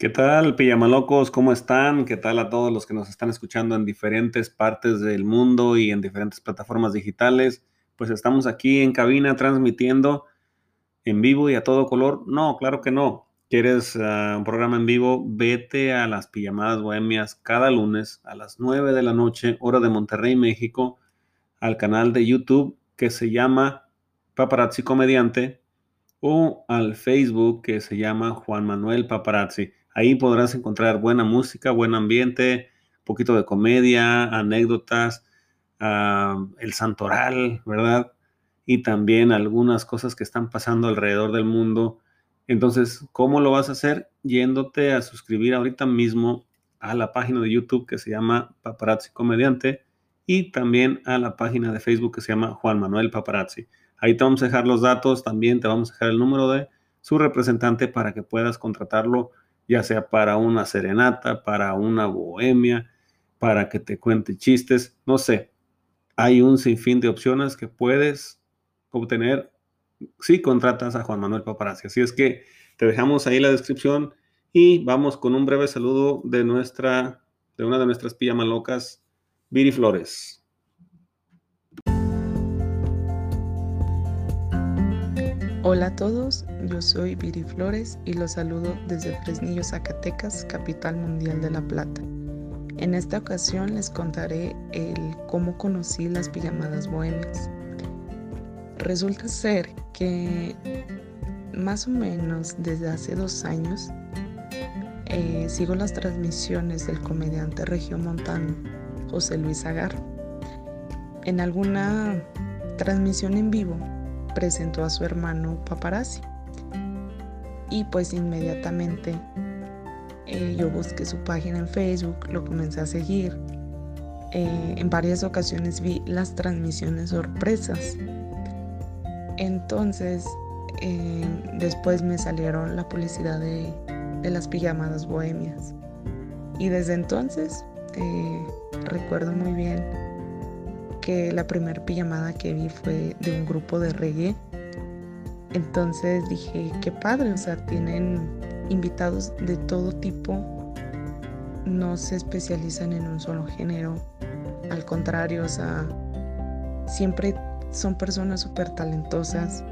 ¿Qué tal, pijamalocos? ¿Cómo están? ¿Qué tal a todos los que nos están escuchando en diferentes partes del mundo y en diferentes plataformas digitales? Pues estamos aquí en cabina transmitiendo en vivo y a todo color. No, claro que no. ¿Quieres ah, un programa en vivo? Vete a las pijamadas bohemias cada lunes a las 9 de la noche, hora de Monterrey, México, al canal de YouTube que se llama Paparazzi Comediante o al Facebook que se llama Juan Manuel Paparazzi. Ahí podrás encontrar buena música, buen ambiente, un poquito de comedia, anécdotas, ah, el santoral, ¿verdad? Y también algunas cosas que están pasando alrededor del mundo. Entonces, ¿cómo lo vas a hacer? Yéndote a suscribir ahorita mismo a la página de YouTube que se llama Paparazzi Comediante y también a la página de Facebook que se llama Juan Manuel Paparazzi. Ahí te vamos a dejar los datos, también te vamos a dejar el número de su representante para que puedas contratarlo ya sea para una serenata, para una bohemia, para que te cuente chistes, no sé. Hay un sinfín de opciones que puedes obtener si contratas a Juan Manuel Paparazzi. Así es que te dejamos ahí la descripción y vamos con un breve saludo de nuestra, de una de nuestras pijamalocas, Viri Flores. Hola a todos, yo soy Viri Flores y los saludo desde Fresnillo, Zacatecas, capital mundial de La Plata. En esta ocasión les contaré el cómo conocí las pijamadas bohemias. Resulta ser que más o menos desde hace dos años eh, sigo las transmisiones del comediante regiomontano José Luis Agar. En alguna transmisión en vivo presentó a su hermano paparazzi. Y pues inmediatamente eh, yo busqué su página en Facebook, lo comencé a seguir. Eh, en varias ocasiones vi las transmisiones sorpresas. Entonces, eh, después me salieron la publicidad de, de, las pijamadas bohemias. Y desde entonces, recuerdo muy bien que la primera pijamada que vi fue de un grupo de reggae. Entonces dije, qué padre, o sea, tienen invitados de todo tipo, no se especializan en un solo género, al contrario, o sea, siempre son personas súper talentosas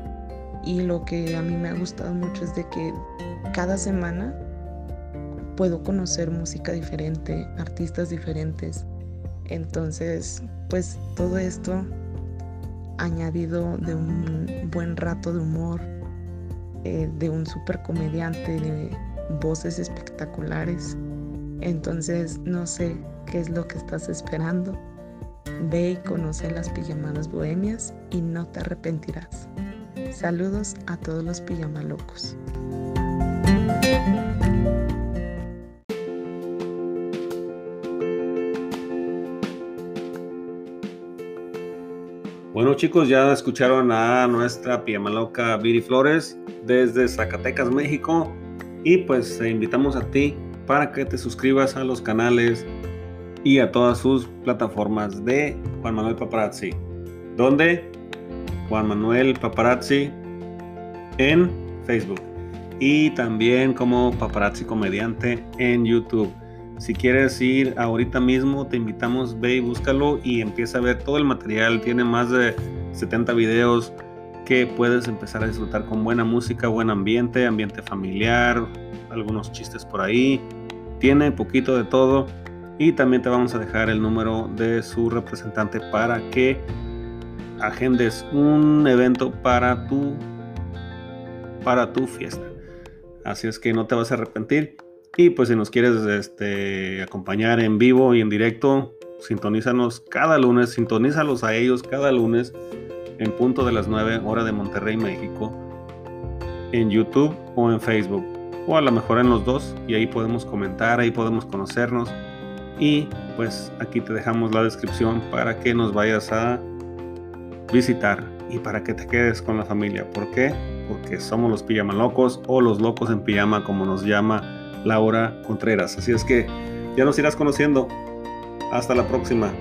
y lo que a mí me ha gustado mucho es de que cada semana puedo conocer música diferente, artistas diferentes. Entonces, pues todo esto añadido de un buen rato de humor, eh, de un super comediante, de voces espectaculares. Entonces, no sé qué es lo que estás esperando. Ve y conoce las pijamadas bohemias y no te arrepentirás. Saludos a todos los pijamalocos. Bueno chicos, ya escucharon a nuestra loca Viri Flores desde Zacatecas, México. Y pues te invitamos a ti para que te suscribas a los canales y a todas sus plataformas de Juan Manuel Paparazzi. ¿Dónde? Juan Manuel Paparazzi en Facebook. Y también como Paparazzi Comediante en YouTube. Si quieres ir ahorita mismo, te invitamos, ve y búscalo y empieza a ver todo el material. Tiene más de 70 videos que puedes empezar a disfrutar con buena música, buen ambiente, ambiente familiar, algunos chistes por ahí. Tiene poquito de todo. Y también te vamos a dejar el número de su representante para que agendes un evento para tu para tu fiesta. Así es que no te vas a arrepentir. Y pues si nos quieres este, acompañar en vivo y en directo, sintonízanos cada lunes, sintonízalos a ellos cada lunes en punto de las 9 hora de Monterrey, México, en YouTube o en Facebook, o a lo mejor en los dos, y ahí podemos comentar, ahí podemos conocernos. Y pues aquí te dejamos la descripción para que nos vayas a visitar y para que te quedes con la familia. ¿Por qué? Porque somos los pijama locos o los locos en pijama como nos llama Laura Contreras. Así es que ya nos irás conociendo. Hasta la próxima.